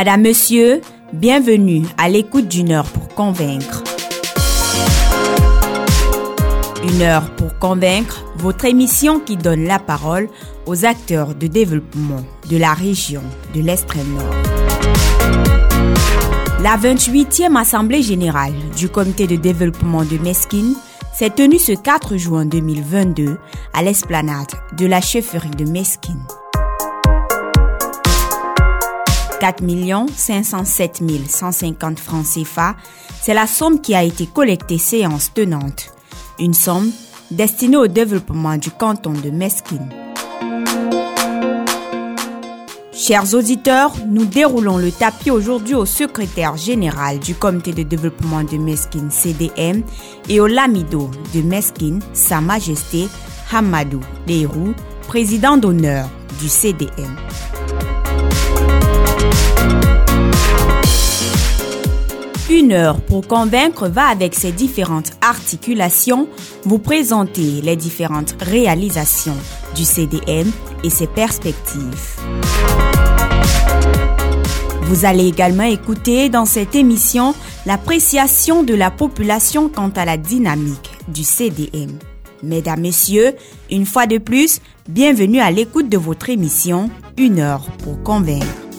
Madame, Monsieur, bienvenue à l'écoute d'une heure pour convaincre. Une heure pour convaincre, votre émission qui donne la parole aux acteurs de développement de la région de l'extrême nord. La 28e Assemblée générale du Comité de développement de Meskin s'est tenue ce 4 juin 2022 à l'esplanade de la chefferie de Meskin. 4 507 150 francs CFA, c'est la somme qui a été collectée séance tenante. Une somme destinée au développement du canton de Meskin. Chers auditeurs, nous déroulons le tapis aujourd'hui au secrétaire général du comité de développement de Meskin CDM et au lamido de Meskin, Sa Majesté Hamadou Leirou, président d'honneur du CDM. Une heure pour convaincre va avec ses différentes articulations vous présenter les différentes réalisations du CDM et ses perspectives. Vous allez également écouter dans cette émission l'appréciation de la population quant à la dynamique du CDM. Mesdames, Messieurs, une fois de plus, bienvenue à l'écoute de votre émission Une heure pour convaincre.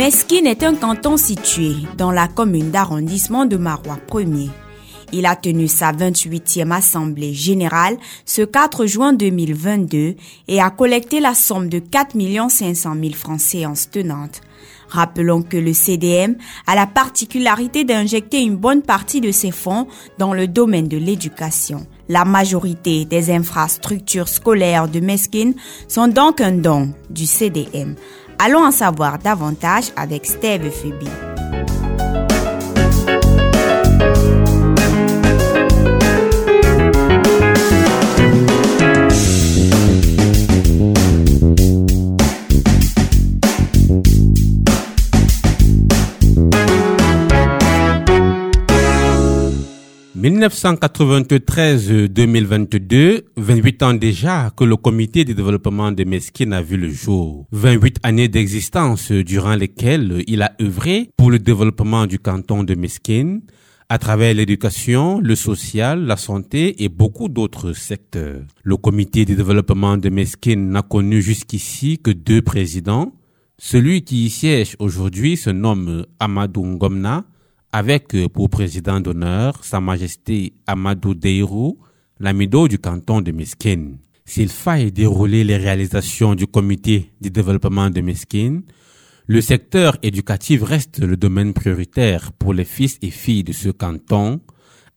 Meskin est un canton situé dans la commune d'arrondissement de Marois 1er. Il a tenu sa 28e assemblée générale ce 4 juin 2022 et a collecté la somme de 4 500 000 francs séance tenante. Rappelons que le CDM a la particularité d'injecter une bonne partie de ses fonds dans le domaine de l'éducation. La majorité des infrastructures scolaires de Meskin sont donc un don du CDM. Allons en savoir davantage avec Steve Phoebe. 1993-2022, 28 ans déjà que le comité de développement de Meskin a vu le jour. 28 années d'existence durant lesquelles il a œuvré pour le développement du canton de Meskin à travers l'éducation, le social, la santé et beaucoup d'autres secteurs. Le comité de développement de Meskin n'a connu jusqu'ici que deux présidents. Celui qui y siège aujourd'hui se nomme Amadou Ngomna, avec euh, pour président d'honneur Sa Majesté Amadou Deirou, l'amido du canton de Meskin. S'il faille dérouler les réalisations du comité de développement de Meskin, le secteur éducatif reste le domaine prioritaire pour les fils et filles de ce canton,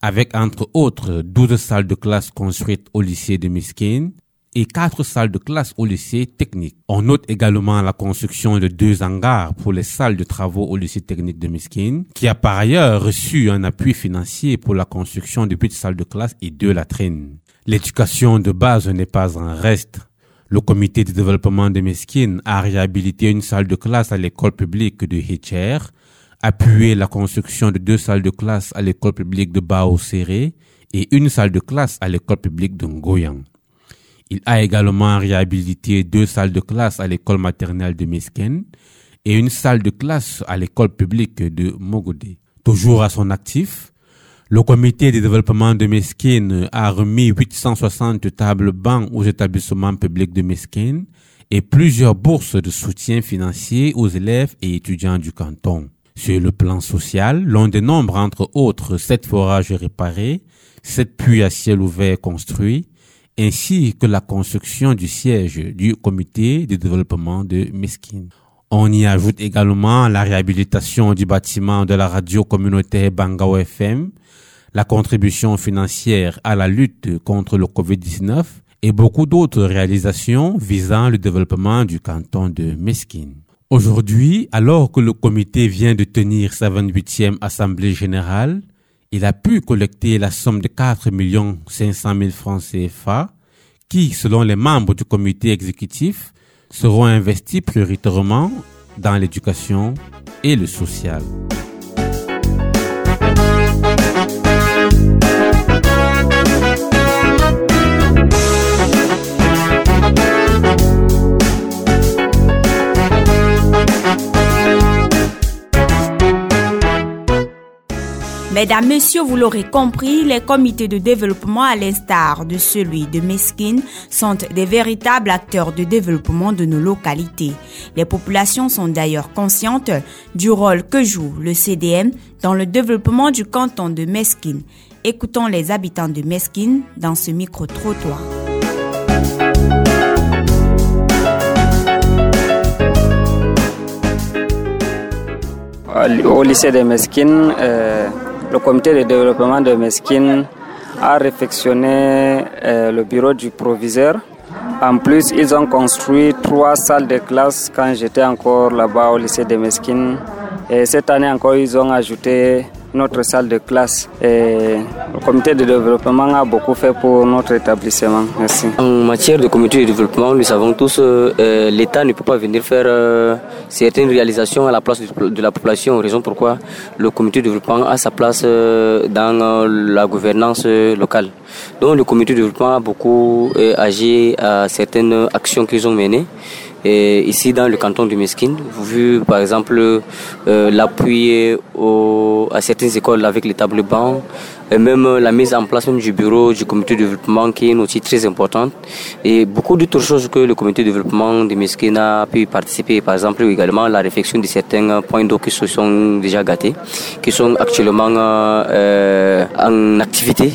avec entre autres 12 salles de classe construites au lycée de Meskin, et quatre salles de classe au lycée technique. On note également la construction de deux hangars pour les salles de travaux au lycée technique de Miskin, qui a par ailleurs reçu un appui financier pour la construction de petites salles de classe et deux latrines. L'éducation de base n'est pas un reste. Le comité de développement de Meskin a réhabilité une salle de classe à l'école publique de Hitcher, appuyé la construction de deux salles de classe à l'école publique de Bao Serré et une salle de classe à l'école publique de Ngoyang. Il a également réhabilité deux salles de classe à l'école maternelle de Mesken et une salle de classe à l'école publique de Mogodé. Toujours à son actif, le comité de développement de Meskin a remis 860 tables bancs aux établissements publics de Meskin et plusieurs bourses de soutien financier aux élèves et étudiants du canton. Sur le plan social, l'on dénombre entre autres sept forages réparés, sept puits à ciel ouvert construits, ainsi que la construction du siège du comité de développement de Meskin. On y ajoute également la réhabilitation du bâtiment de la radio communautaire Bangao FM, la contribution financière à la lutte contre le Covid-19 et beaucoup d'autres réalisations visant le développement du canton de Meskin. Aujourd'hui, alors que le comité vient de tenir sa 28e assemblée générale, il a pu collecter la somme de 4 500 000 francs CFA qui, selon les membres du comité exécutif, seront investis prioritairement dans l'éducation et le social. Mesdames, Messieurs, vous l'aurez compris, les comités de développement, à l'instar de celui de Meskin, sont des véritables acteurs de développement de nos localités. Les populations sont d'ailleurs conscientes du rôle que joue le CDM dans le développement du canton de Meskin. Écoutons les habitants de Meskin dans ce micro-trottoir. Au lycée de euh, le comité de développement de Meskin a réfectionné euh, le bureau du proviseur. En plus, ils ont construit trois salles de classe quand j'étais encore là-bas au lycée de Meskin. Et cette année encore, ils ont ajouté notre salle de classe. Et le comité de développement a beaucoup fait pour notre établissement. Merci. En matière de comité de développement, nous savons tous euh, euh l'État ne peut pas venir faire euh, certaines réalisations à la place de la population, raison pourquoi le comité de développement a sa place euh, dans la gouvernance locale. Donc le comité de développement a beaucoup agi à certaines actions qu'ils ont menées. Et ici, dans le canton du Mesquine, vu par exemple euh, l'appui à certaines écoles avec les tables bancs, et même la mise en place même du bureau du comité de développement qui est une outil très importante. Et beaucoup d'autres choses que le comité de développement du Mesquine a pu participer. Par exemple, également la réflexion de certains points d'eau qui sont déjà gâtés, qui sont actuellement euh, en activité.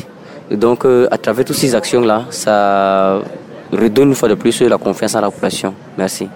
Donc, euh, à travers toutes ces actions-là, ça redonne une fois de plus la confiance à la population. Merci.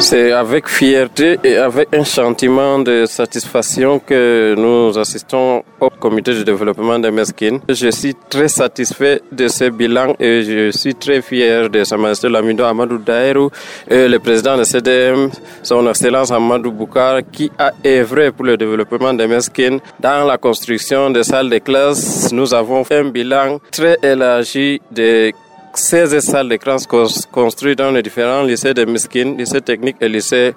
C'est avec fierté et avec un sentiment de satisfaction que nous assistons au comité de développement de Meskin. Je suis très satisfait de ce bilan et je suis très fier de Sa Majesté Lamido Amadou Daïrou et le président de CDM, Son Excellence Amadou Boukar, qui a œuvré pour le développement de Meskin. Dans la construction des salles de classe, nous avons fait un bilan très élargi de 16 salles de classe construites dans les différents lycées de Meskin, lycée technique et lycée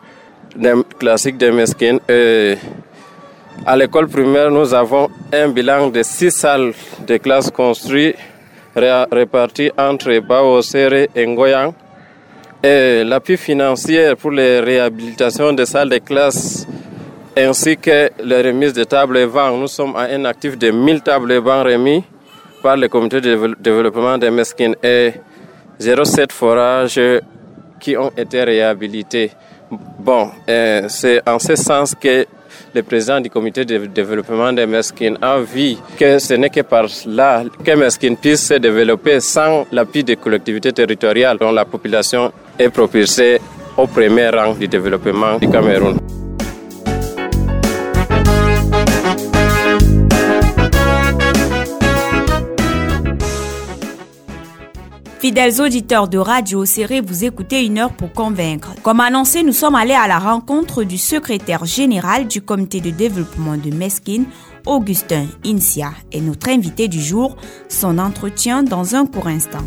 classique de Meskin. Et à l'école primaire, nous avons un bilan de 6 salles de classe construites réparties entre Bao, Serre et Ngoyang. L'appui financier pour les réhabilitations des salles de classe ainsi que les remises de tables et bancs. Nous sommes à un actif de 1000 tables et bancs remis par le comité de développement des Mesquines et 07 forages qui ont été réhabilités. Bon, c'est en ce sens que le président du comité de développement des Mesquines a vu que ce n'est que par là que Mesquines puisse se développer sans l'appui des collectivités territoriales dont la population est propulsée au premier rang du développement du Cameroun. Fidèles auditeurs de Radio Serré, vous écoutez une heure pour convaincre. Comme annoncé, nous sommes allés à la rencontre du secrétaire général du comité de développement de Meskin, Augustin Insia, et notre invité du jour, son entretien dans un court instant.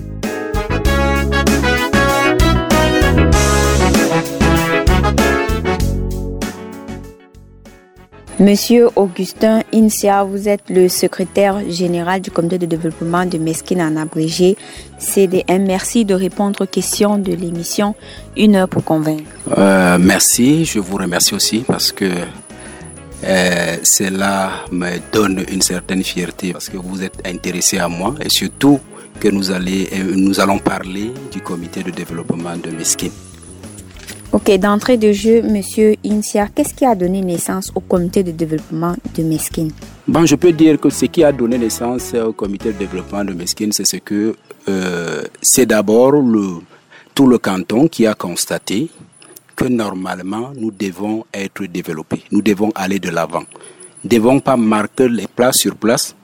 Monsieur Augustin Insia, vous êtes le secrétaire général du comité de développement de Mesquine en abrégé CDM. Merci de répondre aux questions de l'émission Une heure pour convaincre. Euh, merci, je vous remercie aussi parce que euh, cela me donne une certaine fierté parce que vous êtes intéressé à moi et surtout que nous, allez, nous allons parler du comité de développement de Mesquine. Ok, d'entrée de jeu, Monsieur Insia, qu'est-ce qui a donné naissance au comité de développement de Bon, je peux dire que ce qui a donné naissance au comité de développement de Meskin, c'est ce que euh, c'est d'abord tout le canton qui a constaté que normalement nous devons être développés, nous devons aller de l'avant. Nous ne devons pas marquer les places sur place,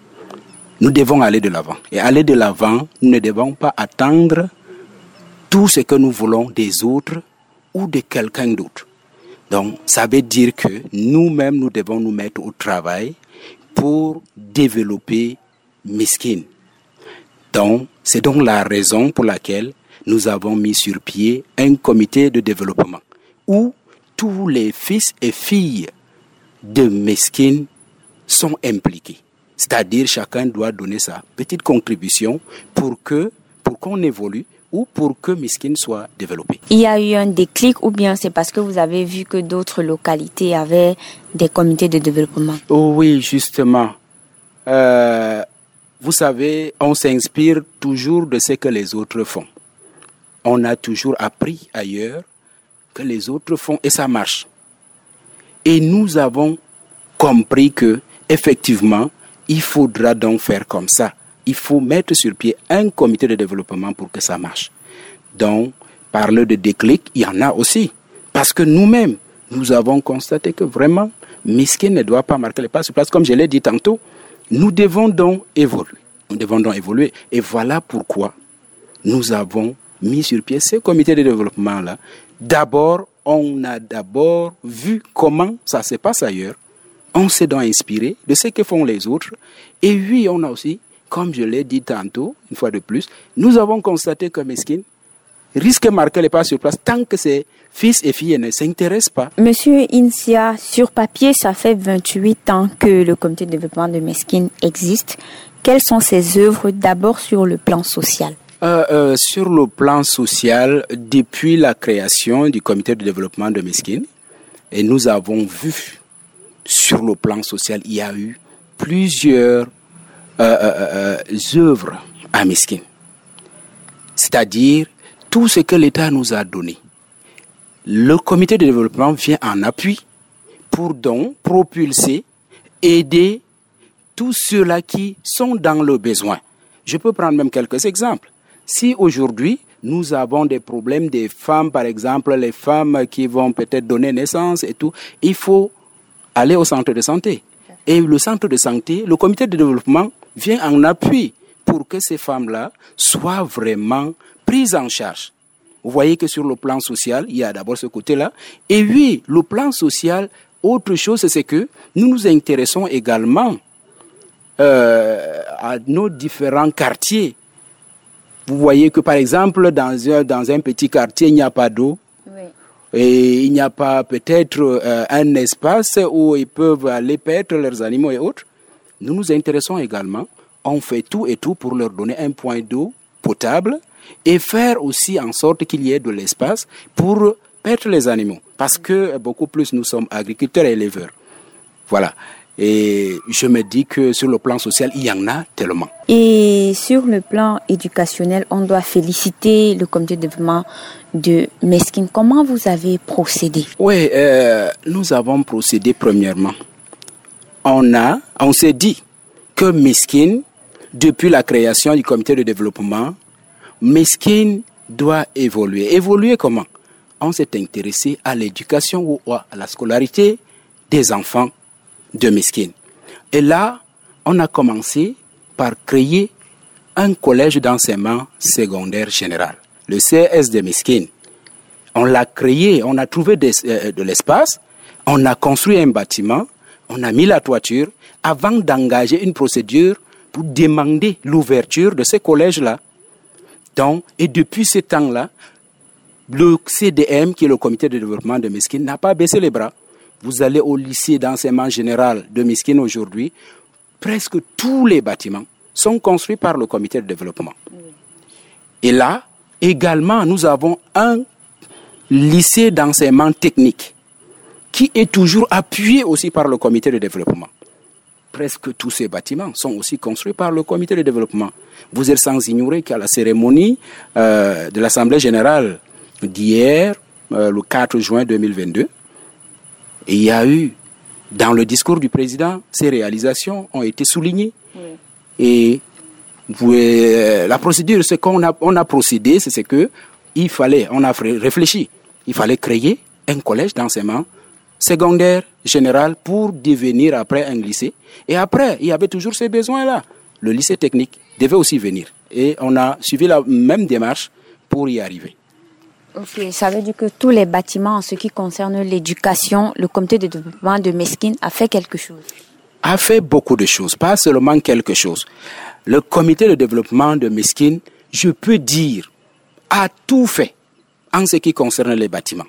nous devons aller de l'avant. Et aller de l'avant, nous ne devons pas attendre tout ce que nous voulons des autres ou de quelqu'un d'autre. Donc, ça veut dire que nous-mêmes, nous devons nous mettre au travail pour développer Miskin. Donc, c'est donc la raison pour laquelle nous avons mis sur pied un comité de développement où tous les fils et filles de Meskin sont impliqués. C'est-à-dire chacun doit donner sa petite contribution pour que pour qu'on évolue ou pour que Miskin soit développé. Il y a eu un déclic ou bien c'est parce que vous avez vu que d'autres localités avaient des comités de développement? Oh Oui, justement. Euh, vous savez, on s'inspire toujours de ce que les autres font. On a toujours appris ailleurs que les autres font et ça marche. Et nous avons compris que effectivement, il faudra donc faire comme ça. Il faut mettre sur pied un comité de développement pour que ça marche. Donc, parler de déclic, il y en a aussi. Parce que nous-mêmes, nous avons constaté que vraiment, Miskin ne doit pas marquer les pas sur place. Comme je l'ai dit tantôt, nous devons donc évoluer. Nous devons donc évoluer. Et voilà pourquoi nous avons mis sur pied ce comité de développement-là. D'abord, on a d'abord vu comment ça se passe ailleurs. On s'est donc inspiré de ce que font les autres. Et oui, on a aussi, comme je l'ai dit tantôt, une fois de plus, nous avons constaté que Meskin risque de marquer les pas sur place tant que ses fils et filles ne s'intéressent pas. Monsieur Insia, sur papier, ça fait 28 ans que le comité de développement de Meskin existe. Quelles sont ses œuvres d'abord sur le plan social? Euh, euh, Sur le plan social, depuis la création du comité de développement de Meskin, et nous avons vu sur le plan social, il y a eu plusieurs euh, œuvres à Meskin. C'est-à-dire tout ce que l'État nous a donné. Le comité de développement vient en appui pour donc propulser, aider tous ceux-là qui sont dans le besoin. Je peux prendre même quelques exemples. Si aujourd'hui, nous avons des problèmes des femmes, par exemple, les femmes qui vont peut-être donner naissance et tout, il faut aller au centre de santé. Et le centre de santé, le comité de développement vient en appui pour que ces femmes-là soient vraiment prises en charge. Vous voyez que sur le plan social, il y a d'abord ce côté-là. Et oui, le plan social, autre chose, c'est que nous nous intéressons également euh, à nos différents quartiers. Vous voyez que par exemple, dans un, dans un petit quartier, il n'y a pas d'eau. Et il n'y a pas peut-être euh, un espace où ils peuvent aller paître leurs animaux et autres. Nous nous intéressons également. On fait tout et tout pour leur donner un point d'eau potable et faire aussi en sorte qu'il y ait de l'espace pour paître les animaux. Parce que beaucoup plus nous sommes agriculteurs et éleveurs. Voilà. Et je me dis que sur le plan social, il y en a tellement. Et sur le plan éducationnel, on doit féliciter le comité de développement de Meskin. Comment vous avez procédé? Oui, euh, nous avons procédé premièrement. On a, on s'est dit que Meskin, depuis la création du comité de développement, Meskin doit évoluer. Évoluer comment? On s'est intéressé à l'éducation ou à la scolarité des enfants de Meskin. Et là, on a commencé par créer un collège d'enseignement secondaire général, le CS de Meskin. On l'a créé, on a trouvé euh, de, l'espace, on a construit un bâtiment, on a mis la toiture avant d'engager une procédure pour demander l'ouverture de ce collège-là. Donc, et depuis ce temps-là, le CDM, qui est le comité de développement de Meskin, n'a pas baissé les bras. Vous allez au lycée d'enseignement général de Miskin aujourd'hui, presque tous les bâtiments sont construits par le comité de développement. Et là, également, nous avons un lycée d'enseignement technique qui est toujours appuyé aussi par le comité de développement. Presque tous ces bâtiments sont aussi construits par le comité de développement. Vous êtes sans ignorer qu'à la cérémonie euh, de l'Assemblée générale d'hier, euh, le 4 juin 2022, et il y a eu, dans le discours du président, ces réalisations ont été soulignées. Et euh, la procédure, ce qu'on a, on a procédé, c'est ce que il fallait, on a réfléchi, il fallait créer un collège d'enseignement secondaire général pour devenir après un lycée. Et après, il y avait toujours ces besoins-là. Le lycée technique devait aussi venir. Et on a suivi la même démarche pour y arriver. Ok, ça veut dire que tous les bâtiments en ce qui concerne l'éducation, le comité de développement de Meskin a fait quelque chose A fait beaucoup de choses, pas seulement quelque chose. Le comité de développement de Meskin, je peux dire, a tout fait en ce qui concerne les bâtiments.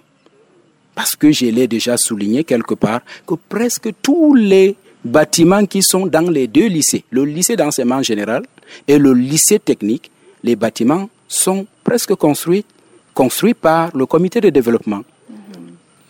Parce que je l'ai déjà souligné quelque part, que presque tous les bâtiments qui sont dans les deux lycées, le lycée d'enseignement général et le lycée technique, les bâtiments sont presque construits, construits par le comité de développement.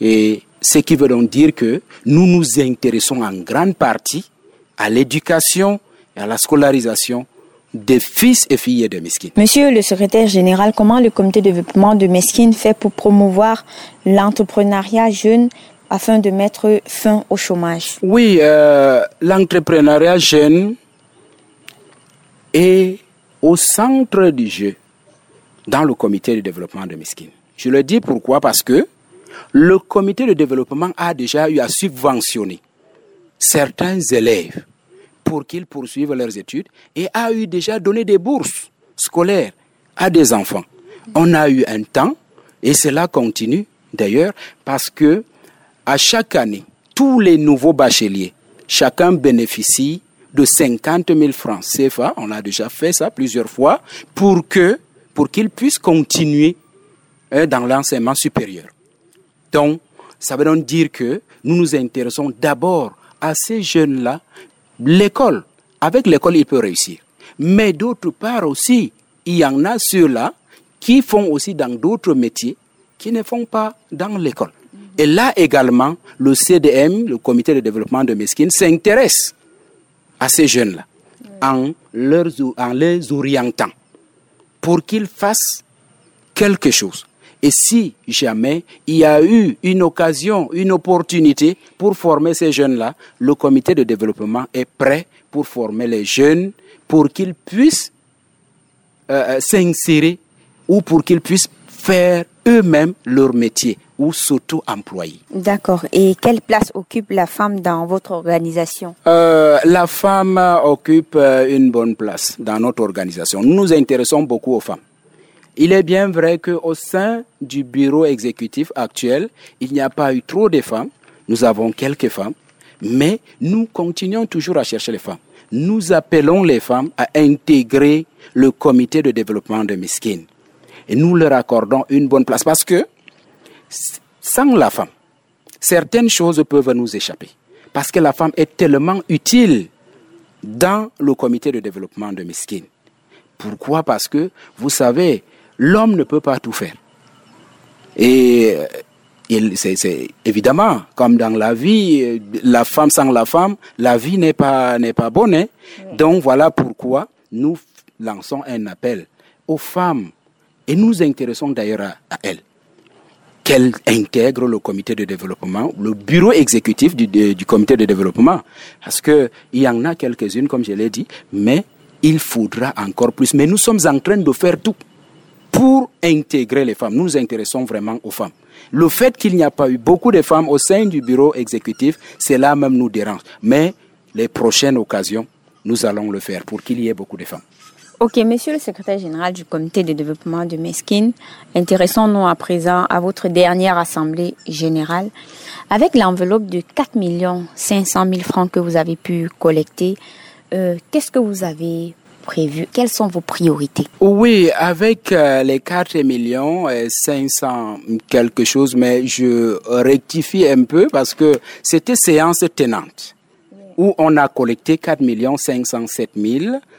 Et ce qui veut donc dire que nous nous intéressons en grande partie à l'éducation et à la scolarisation des fils et filles de Meskin. Monsieur le secrétaire général, comment le comité de développement de Meskin fait pour promouvoir l'entrepreneuriat jeune afin de mettre fin au chômage? Oui, euh, l'entrepreneuriat jeune est au centre du jeu dans le comité de développement de Meskin. Je le dis pourquoi? Parce que le comité de développement a déjà eu à subventionner certains élèves pour qu'ils poursuivent leurs études et a eu déjà donné des bourses scolaires à des enfants. On a eu un temps, et cela continue d'ailleurs, parce que à chaque année, tous les nouveaux bacheliers, chacun bénéficie de 50 000 francs CFA, on a déjà fait ça plusieurs fois, pour qu'ils puissent continuer hein, dans l'enseignement supérieur. Donc, ça veut donc dire que nous nous intéressons d'abord à ces jeunes-là l'école, avec l'école, il peut réussir. Mais d'autre part aussi, il y en a ceux-là qui font aussi dans d'autres métiers qui ne font pas dans l'école. Et là également, le CDM, le comité de développement de Mesquine, s'intéresse à ces jeunes-là en, en les orientant pour qu'ils fassent quelque chose. Et si jamais il y a eu une occasion, une opportunité pour former ces jeunes-là, le comité de développement est prêt pour former les jeunes pour qu'ils puissent euh, euh, s'insérer ou pour qu'ils puissent faire eux-mêmes leur métier ou s'auto-employer. D'accord. Et quelle place occupe la femme dans votre organisation? Euh, La femme occupe une bonne place dans notre organisation. Nous nous intéressons beaucoup aux femmes. Il est bien vrai qu'au sein du bureau exécutif actuel, il n'y a pas eu trop de femmes. Nous avons quelques femmes, mais nous continuons toujours à chercher les femmes. Nous appelons les femmes à intégrer le comité de développement de Miskin. Et nous leur accordons une bonne place parce que sans la femme, certaines choses peuvent nous échapper. Parce que la femme est tellement utile dans le comité de développement de Miskin. Pourquoi? Parce que, vous savez, l'homme ne peut pas tout faire. Et euh, c'est évidemment, comme dans la vie, euh, la femme sans la femme, la vie n'est pas, n'est pas bonne. Hein. Donc voilà pourquoi nous lançons un appel aux femmes et nous intéressons d'ailleurs à, elles qu'elles intègrent le comité de développement, le bureau exécutif du, du comité de développement. Parce qu'il y en a quelques-unes, comme je l'ai dit, mais il faudra encore plus. Mais nous sommes en train de faire tout pour intégrer les femmes. Nous nous intéressons vraiment aux femmes. Le fait qu'il n'y a pas eu beaucoup de femmes au sein du bureau exécutif, cela même nous dérange. Mais les prochaines occasions, nous allons le faire pour qu'il y ait beaucoup de femmes. Ok, monsieur le secrétaire général du comité de développement de Meskin, intéressons-nous à présent à votre dernière assemblée générale. Avec l'enveloppe de 4 500 000 francs que vous avez pu collecter, euh, qu'est-ce que vous avez prévu Quelles sont vos priorités? Oui, avec euh, les 4 millions et 500 quelque chose, mais je rectifie un peu parce que c'était séance tenante où on a collecté 4 507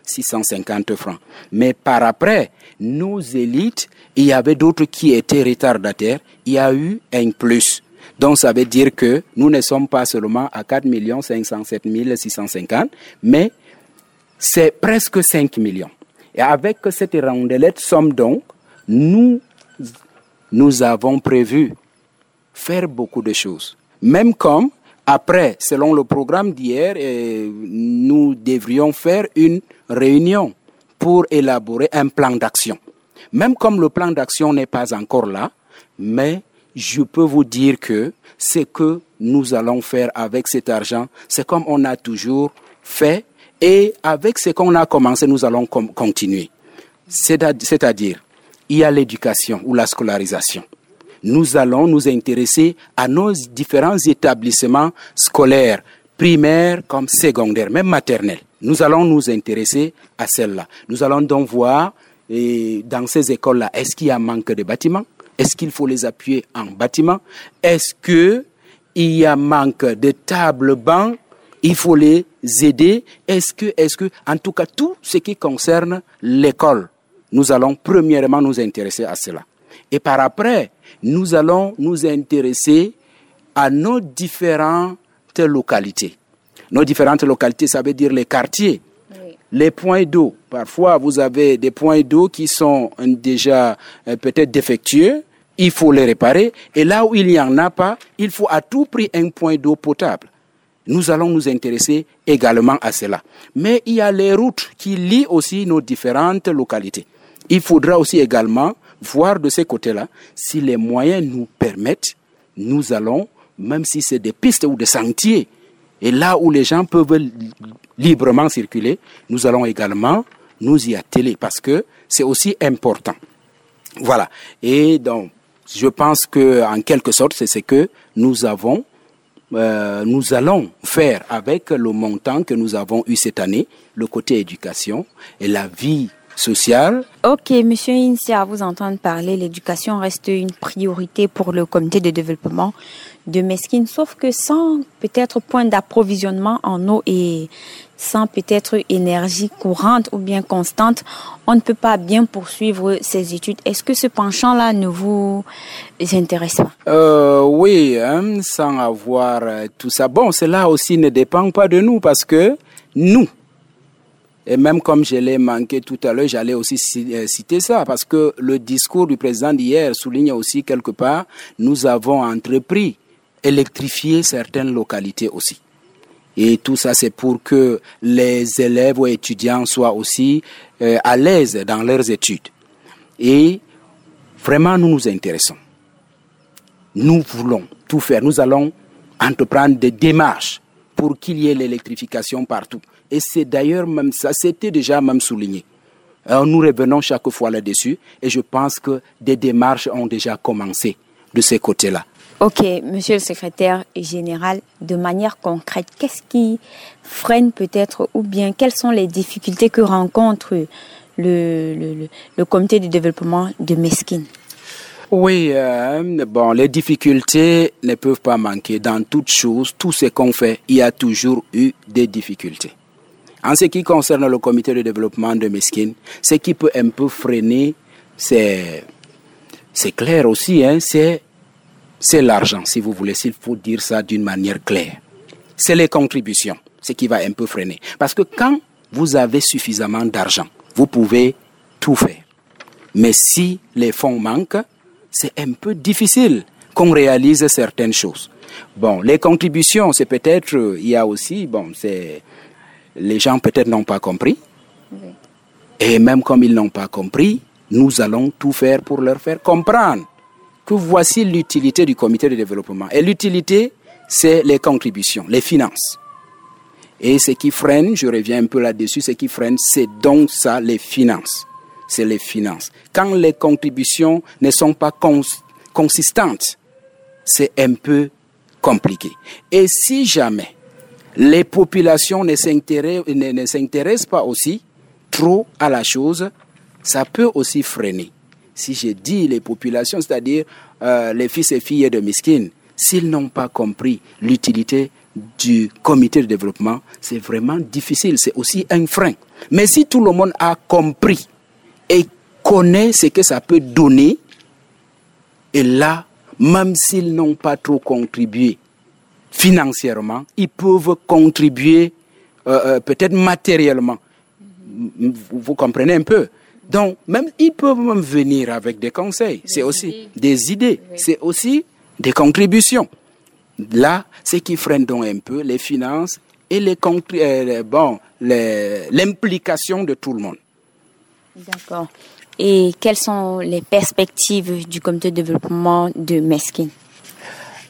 650 francs. Mais par après, nos élites, il y avait d'autres qui étaient retardataires, il y a eu un plus. Donc ça veut dire que nous ne sommes pas seulement à 4 507 650, mais c'est presque 5 millions. Et avec cette rondelette somme donc, nous, nous avons prévu faire beaucoup de choses. Même comme, après, selon le programme d'hier, euh, nous devrions faire une réunion pour élaborer un plan d'action. Même comme le plan d'action n'est pas encore là, mais je peux vous dire que ce que nous allons faire avec cet argent, c'est comme on a toujours fait et avec ce qu'on a commencé, nous allons continuer. C'est-à-dire, il y a l'éducation ou la scolarisation. Nous allons nous intéresser à nos différents établissements scolaires, primaires comme secondaires, même maternels. Nous allons nous intéresser à celles-là. Nous allons donc voir dans ces écoles-là, est-ce qu'il y a manque de bâtiments? Est-ce qu'il faut les appuyer en bâtiment Est-ce que il y a manque de tables, bancs Il faut les aider. Est-ce que, est-ce que, en tout cas, tout ce qui concerne l'école, nous allons premièrement nous intéresser à cela. Et par après, nous allons nous intéresser à nos différentes localités. Nos différentes localités, ça veut dire les quartiers, les points d'eau. Parfois, vous avez des points d'eau qui sont déjà euh, peut-être défectueux. Il faut les réparer. Et là où il n'y en a pas, il faut à tout prix un point d'eau potable. Nous allons nous intéresser également à cela. Mais il y a les routes qui lient aussi nos différentes localités. Il faudra aussi également voir de ces côtés-là si les moyens nous permettent, nous allons, même si c'est des pistes ou des sentiers, et là où les gens peuvent librement circuler, nous allons également nous y atteler parce que c'est aussi important. Voilà. Et donc, je pense que en quelque sorte, c'est ce que nous avons, euh, nous allons faire avec le montant que nous avons eu cette année, le côté éducation et la vie sociale. Ok, Monsieur Insia, à vous entendre parler, l'éducation reste une priorité pour le comité de développement de Mesquine, sauf que sans peut-être point d'approvisionnement en eau et sans peut-être énergie courante ou bien constante, on ne peut pas bien poursuivre ces études. Est-ce que ce penchant-là ne vous intéresse pas? Euh, Oui, hein, sans avoir euh, tout ça. Bon, cela aussi ne dépend pas de nous parce que nous, et même comme je l'ai manqué tout à l'heure, j'allais aussi euh, citer ça, parce que le discours du président d'hier souligne aussi quelque part, nous avons entrepris électrifier certaines localités aussi. Et tout ça, c'est pour que les élèves ou étudiants soient aussi euh, à l'aise dans leurs études. Et vraiment, nous nous intéressons. Nous voulons tout faire. Nous allons entreprendre des démarches pour qu'il y ait l'électrification partout. Et c'est d'ailleurs même ça, c'était déjà même souligné. Alors nous revenons chaque fois là-dessus et je pense que des démarches ont déjà commencé de ces côtés-là. Ok, monsieur le secrétaire général, de manière concrète, qu'est-ce qui freine peut-être ou bien quelles sont les difficultés que rencontre le, le, le, comité de développement de Mesquine? Oui, euh, bon, les difficultés ne peuvent pas manquer. Dans toute chose, tout ce qu'on fait, il y a toujours eu des difficultés. En ce qui concerne le comité de développement de Mesquine, ce qui peut un peu freiner, c'est, c'est clair aussi, hein, c'est, c'est l'argent, si vous voulez, s'il faut dire ça d'une manière claire. C'est les contributions, ce qui va un peu freiner. Parce que quand vous avez suffisamment d'argent, vous pouvez tout faire. Mais si les fonds manquent, c'est un peu difficile qu'on réalise certaines choses. Bon, les contributions, c'est peut-être, il y a aussi, bon, c'est les gens peut-être n'ont pas compris. Et même comme ils n'ont pas compris, nous allons tout faire pour leur faire comprendre que voici l'utilité du comité de développement. Et l'utilité, c'est les contributions, les finances. Et ce qui freine, je reviens un peu là-dessus, ce qui freine, c'est donc ça, les finances. C'est les finances. Quand les contributions ne sont pas consistantes, c'est un peu compliqué. Et si jamais les populations ne s'intéressent pas aussi trop à la chose, ça peut aussi freiner. Si je dis les populations, c'est-à-dire euh, les fils et filles de Miskin, s'ils n'ont pas compris l'utilité du comité de développement, c'est vraiment difficile, c'est aussi un frein. Mais si tout le monde a compris et connaît ce que ça peut donner, et là, même s'ils n'ont pas trop contribué, financièrement, ils peuvent contribuer euh, euh, peut-être matériellement. Vous, comprenez un peu? Donc, même ils peuvent même venir avec des conseils. C'est aussi des idées. C'est aussi des contributions. Là, ce qui freine donc un peu les finances et les euh, bon, l'implication de tout le monde. D'accord. Et quelles sont les perspectives du comité de développement de Meskin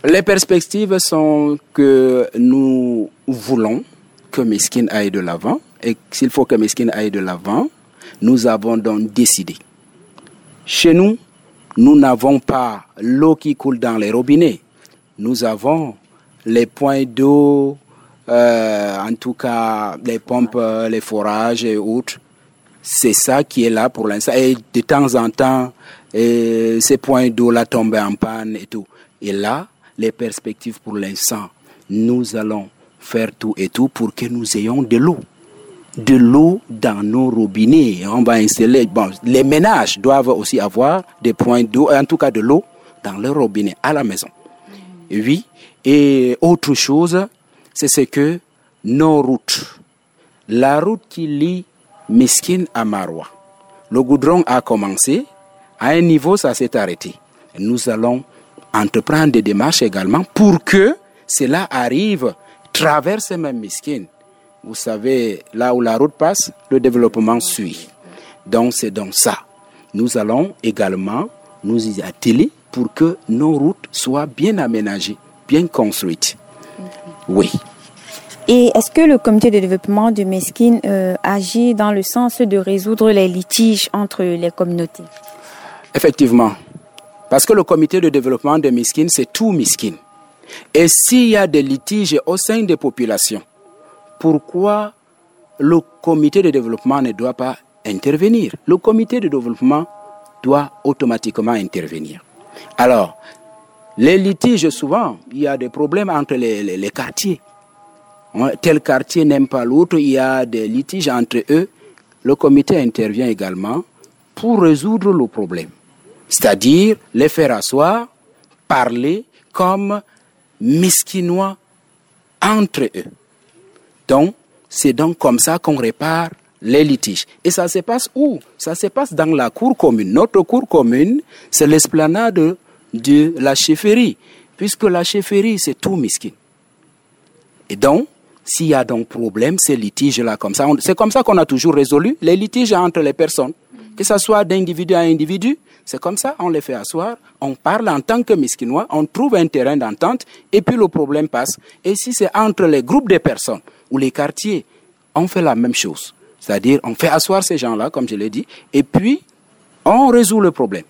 les perspectives sont que nous voulons que Meskin aille de l'avant et s'il faut que Meskin aille de l'avant, nous avons donc décidé. Chez nous, nous n'avons pas l'eau qui coule dans les robinets. Nous avons les points d'eau, euh, en tout cas les pompes, les forages et autres. c'est ça qui est là pour l'instant. Et de temps en temps, ces points d'eau là tombent en panne et tout. Et là, les perspectives pour l'instant, nous allons faire tout et tout pour que nous ayons de l'eau. De l'eau dans nos robinets. On va installer, bon, les ménages doivent aussi avoir des points d'eau, en tout cas de l'eau dans leur robinet à la maison. Oui. Et autre chose, c'est ce que nos routes, la route qui lie Miskin à Marois, le goudron a commencé, à un niveau ça s'est arrêté. Nous allons entreprendre des démarches également pour que cela arrive, traverse même Miskin. Vous savez, là où la route passe, le développement suit. Donc c'est donc ça. Nous allons également nous y atteler pour que nos routes soient bien aménagées, bien construites. Oui. Et est-ce que le comité de développement de Meskin euh, agit dans le sens de résoudre les litiges entre les communautés? Effectivement. Parce que le comité de développement de Meskin, c'est tout Miskin. Et s'il y a des litiges au sein des populations, pourquoi le comité de développement ne doit pas intervenir Le comité de développement doit automatiquement intervenir. Alors, les litiges, souvent, il y a des problèmes entre les, quartiers. Tel quartier n'aime pas l'autre, il y a des litiges entre eux. Le comité intervient également pour résoudre le problème. C'est-à-dire les faire asseoir, parler comme mesquinois entre eux. Donc, c'est donc comme ça qu'on répare les litiges. Et ça se passe où? Ça se passe dans la cour commune. Notre cour commune, c'est l'esplanade de la chefferie, puisque la chefferie, c'est tout miskin. Et donc, s'il y a donc problème, ces litiges-là, comme ça, c'est comme ça qu'on a toujours résolu les litiges entre les personnes, que ce soit d'individu à individu, c'est comme ça, on les fait asseoir, on parle en tant que miskinois, on trouve un terrain d'entente, et puis le problème passe. Et si c'est entre les groupes de personnes ou les quartiers, on fait la même chose. C'est-à-dire, on fait asseoir ces gens-là, comme je l'ai dit, et puis on résout le problème.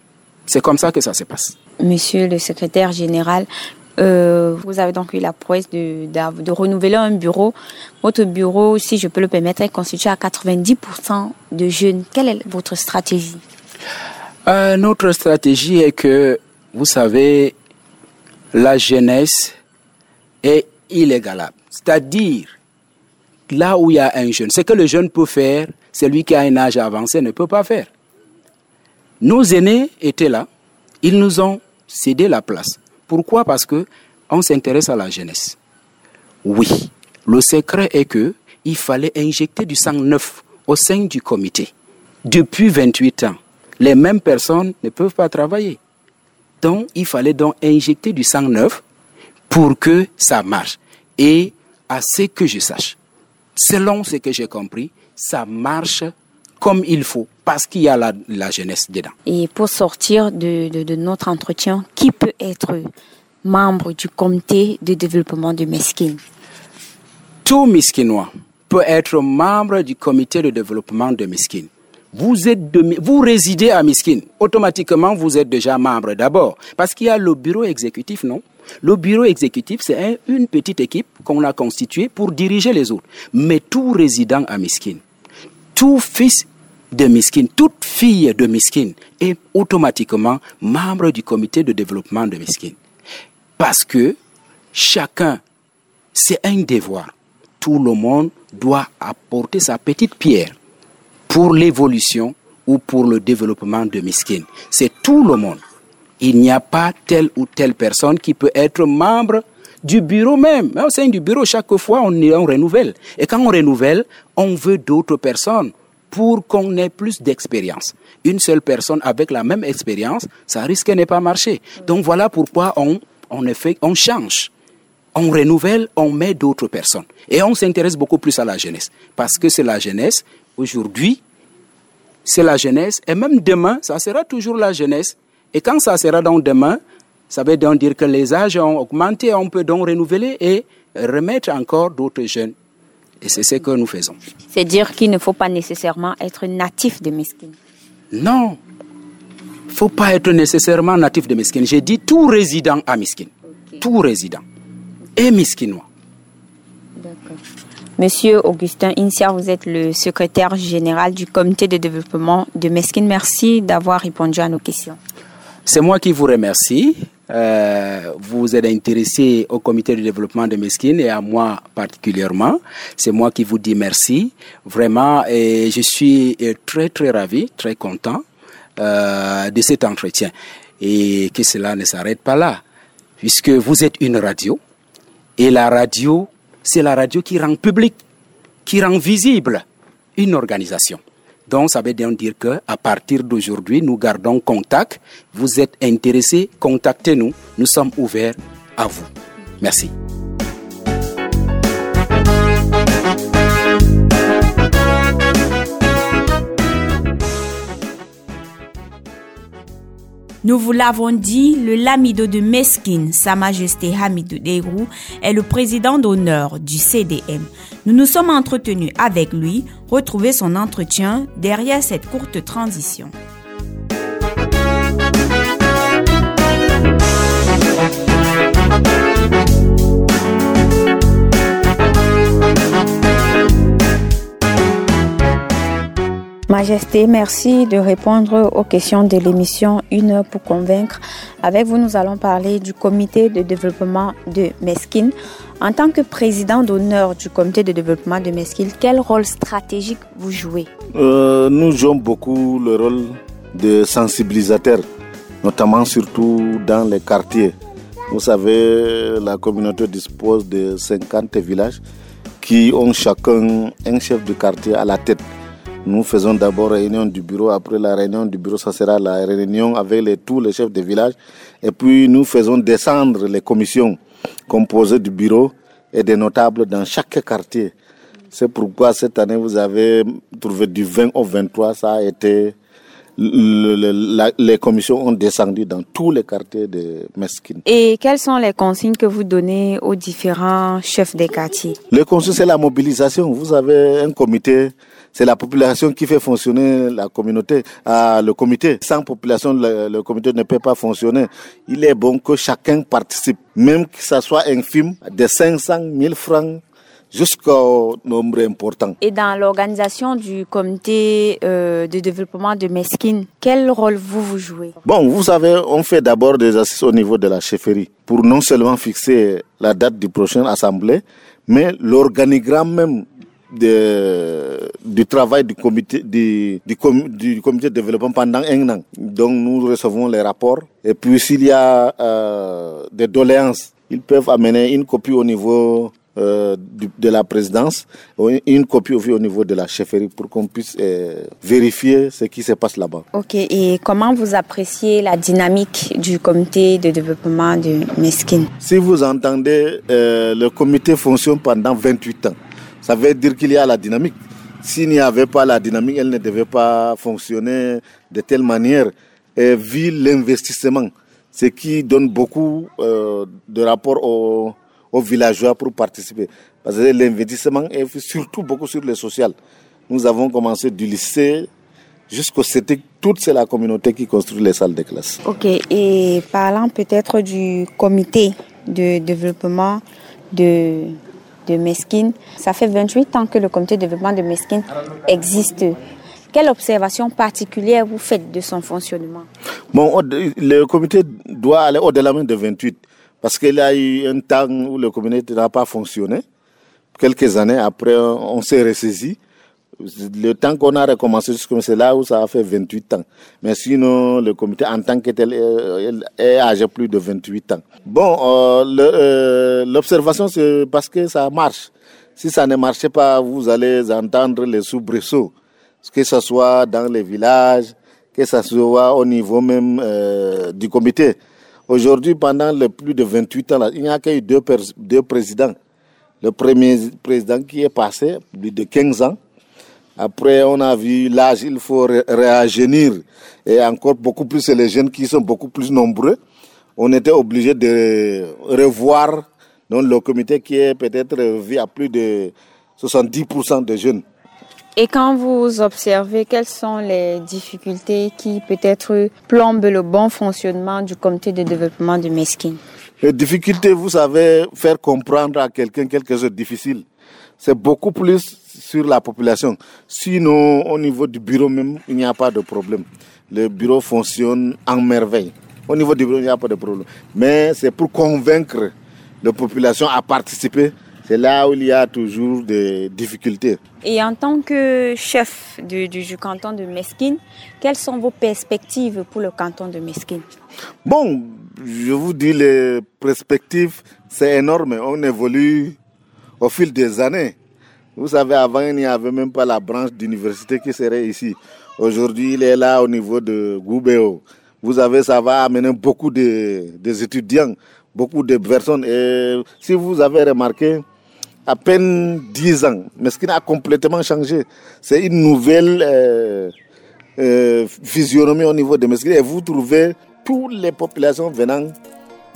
C'est comme ça que ça se passe. Monsieur le secrétaire général, euh, vous avez donc eu la prouesse de, de, renouveler un bureau. Votre bureau, si je peux le permettre, est constitué à 90% de jeunes. Quelle est votre stratégie? Euh, Notre stratégie est que, vous savez, la jeunesse est illégalable. C'est-à-dire, là où il y a un jeune. Ce que le jeune peut faire, celui qui a un âge avancé ne peut pas faire. Nos aînés étaient là, ils nous ont cédé la place. Pourquoi? Parce que on s'intéresse à la jeunesse. Oui, le secret est que il fallait injecter du sang neuf au sein du comité. Depuis 28 ans, les mêmes personnes ne peuvent pas travailler. Donc, il fallait donc injecter du sang neuf pour que ça marche. Et à ce que je sache, selon ce que j'ai compris, ça marche comme il faut, parce qu'il y a la, jeunesse dedans. Et pour sortir de, notre entretien, qui peut être membre du comité de développement de Meskin Tout Miskinois peut être membre du comité de développement de Meskin. Vous, êtes vous résidez à Miskin, automatiquement vous êtes déjà membre d'abord, parce qu'il y a le bureau exécutif, non? Le bureau exécutif, c'est une petite équipe qu'on a constituée pour diriger les autres. Mais tout résident à Miskin, tout fils de Miskin, toute fille de Miskin est automatiquement membre du comité de développement de Miskin. Parce que chacun, c'est un devoir. Tout le monde doit apporter sa petite pierre pour l'évolution ou pour le développement de Miskin. C'est tout le monde il n'y a pas telle ou telle personne qui peut être membre du bureau même. Au sein du bureau, chaque fois, on, renouvelle. Et quand on renouvelle, on veut d'autres personnes pour qu'on ait plus d'expérience. Une seule personne avec la même expérience, ça risque de ne pas marcher. Donc voilà pourquoi on, on change. On renouvelle, on met d'autres personnes. Et on s'intéresse beaucoup plus à la jeunesse. Parce que c'est la jeunesse. Aujourd'hui, c'est la jeunesse. Et même demain, ça sera toujours la jeunesse et quand ça sera donc demain, ça veut donc dire que les âges ont augmenté, on peut donc renouveler et remettre encore d'autres jeunes. Et c'est ce que nous faisons. C'est dire qu'il ne faut pas nécessairement être natif de Meskin. Non. Il ne faut pas être nécessairement natif de Meskin. J'ai dit tout résident à Meskin. Tout résident. Et Miskinois. D'accord. Monsieur Augustin Insia, vous êtes le secrétaire général du comité de développement de Meskin. Merci d'avoir répondu à nos questions. C'est moi qui vous remercie. Euh, vous êtes intéressé au comité de développement de Meskin et à moi particulièrement. C'est moi qui vous dis merci. Vraiment, et je suis très très ravi, très content euh, de cet entretien. Et que cela ne s'arrête pas là, puisque vous êtes une radio. Et la radio, c'est la radio qui rend public, qui rend visible une organisation. Donc, ça veut dire que à partir d'aujourd'hui, nous gardons contact. Vous êtes intéressés, contactez-nous. Nous sommes ouverts à vous. Merci. Nous vous l'avons dit, le Lamido de Meskin, Sa Majesté Hamidou Deirou, est le président d'honneur du CDM. Nous nous sommes entretenus avec lui, retrouvez son entretien derrière cette courte transition. Majesté, merci de répondre aux questions de l'émission Une heure pour convaincre. Avec vous, nous allons parler du comité de développement de Meskin. En tant que président d'honneur du comité de développement de Meskin, quel rôle stratégique vous jouez? Euh, Nous jouons beaucoup le rôle de sensibilisateur, notamment surtout dans les quartiers. Vous savez, la communauté dispose de 50 villages qui ont chacun un chef de quartier à la tête. Nous faisons d'abord réunion du bureau. Après la réunion du bureau, ça sera la réunion avec les, tous les chefs de village. Et puis nous faisons descendre les commissions composées du bureau et des notables dans chaque quartier. C'est pourquoi cette année, vous avez trouvé du 20 au 23, ça a été les commissions ont descendu dans tous les quartiers de Meskin. Et quelles sont les consignes que vous donnez aux différents chefs des quartiers? Les consignes, c'est la mobilisation. Vous avez un comité c'est la population qui fait fonctionner la communauté, euh, le comité. Sans population, le, comité ne peut pas fonctionner. Il est bon que chacun participe, même que ça soit infime, de 500 000 francs jusqu'au nombre important. Et dans l'organisation du comité euh, de développement de Meskin, quel rôle vous vous jouez? Bon, vous savez, on fait d'abord des assises au niveau de la chefferie pour non seulement fixer la date du prochain assemblée, mais l'organigramme même de, du travail du comité, du, du, comité de développement pendant un an. Donc nous recevons les rapports et puis s'il y a euh, des doléances, ils peuvent amener une copie au niveau euh, de la présidence, une copie au niveau de la chefferie pour qu'on puisse euh, vérifier ce qui se passe là-bas. Ok, et comment vous appréciez la dynamique du comité de développement de Meskin Si vous entendez, euh, le comité fonctionne pendant 28 ans ça veut dire qu'il y a la dynamique. S'il n'y avait pas la dynamique, elle ne devait pas fonctionner de telle manière. Et vu l'investissement, ce qui donne beaucoup euh, de rapport aux, villageois pour participer. Parce que l'investissement est surtout beaucoup sur le social. Nous avons commencé du lycée jusqu'au CETIC. Toute c'est la communauté qui construit les salles de classe. Ok, et parlant peut-être du comité de développement de de Meskin. Ça fait 28 ans que le comité de développement de Meskin existe. Quelle observation particulière vous faites de son fonctionnement? Bon, le comité doit aller au-delà de 28 parce qu'il y a eu un temps où le comité n'a pas fonctionné. Quelques années après, on s'est ressaisi le temps qu'on a recommencé, c'est là où ça a fait 28 ans. Mais sinon, le comité en tant que tel est âgé plus de 28 ans. Bon, euh, euh, l'observation, c'est parce que ça marche. Si ça ne marchait pas, vous allez entendre les soubresauts, que ce soit dans les villages, que ce soit au niveau même euh, du comité. Aujourd'hui, pendant les plus de 28 ans, il n'y a qu'à eu deux, deux présidents. Le premier président qui est passé, plus de 15 ans, après, on a vu l'âge, il faut réagir. Et encore beaucoup plus, c'est les jeunes qui sont beaucoup plus nombreux. On était obligé de revoir donc, le comité qui est peut-être vu à plus de 70% de jeunes. Et quand vous observez quelles sont les difficultés qui peut-être plombent le bon fonctionnement du comité de développement de Meskin Les difficultés, vous savez, faire comprendre à quelqu'un quelque chose de difficile c'est beaucoup plus sur la population. Sinon, au niveau du bureau même, il n'y a pas de problème. Le bureau fonctionne en merveille. Au niveau du bureau, il n'y a pas de problème. Mais c'est pour convaincre la population à participer. C'est là où il y a toujours des difficultés. Et en tant que chef du, du, canton de Mesquine, quelles sont vos perspectives pour le canton de Mesquine? Bon, je vous dis, les perspectives, c'est énorme. On évolue au fil des années. Vous savez, avant, il n'y avait même pas la branche d'université qui serait ici. Aujourd'hui, il est là au niveau de Goubéo. Vous avez, ça va amener beaucoup de, des étudiants, beaucoup de personnes. Et si vous avez remarqué, à peine 10 ans, mais ce qui a complètement changé, c'est une nouvelle euh, euh, physionomie au niveau de Mesquine. Et vous trouvez toutes les populations venant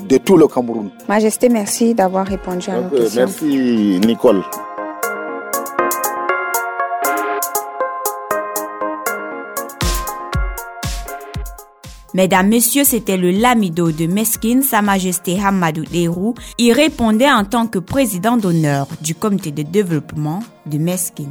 de tout le Cameroun. Majesté, merci d'avoir répondu à nos euh, questions. Merci, Nicole. Mesdames, Messieurs, c'était le Lamido de Meskin, Sa Majesté Hamadou Lerou. Il répondait en tant que président d'honneur du comité de développement de Meskin.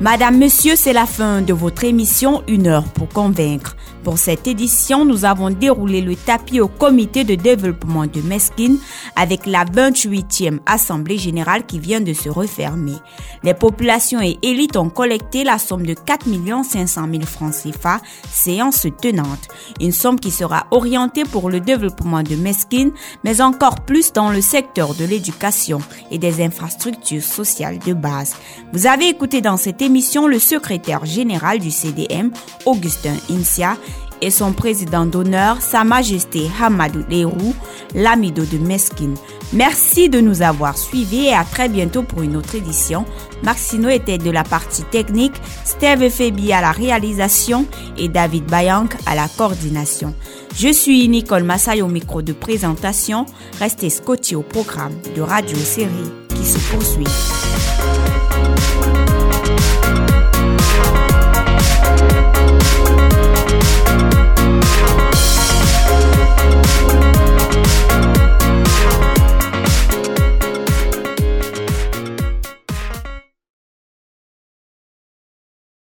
Madame, Monsieur, c'est la fin de votre émission Une heure pour convaincre. Pour cette édition, nous avons déroulé le tapis au comité de développement de Meskin avec la 28e Assemblée générale qui vient de se refermer. Les populations et élites ont collecté la somme de 4 500 000 francs CFA, séance tenante. Une somme qui sera orientée pour le développement de Meskin, mais encore plus dans le secteur de l'éducation et des infrastructures sociales de base. Vous avez écouté dans cette émission le secrétaire général du CDM, Augustin Insia, et son président d'honneur, Sa Majesté Hamadou Lerou, l'amido de Meskin. Merci de nous avoir suivis et à très bientôt pour une autre édition. Maxino était de la partie technique, Steve Febi à la réalisation et David Bayank à la coordination. Je suis Nicole Massay au micro de présentation. Restez scotché au programme de Radio Série qui se poursuit.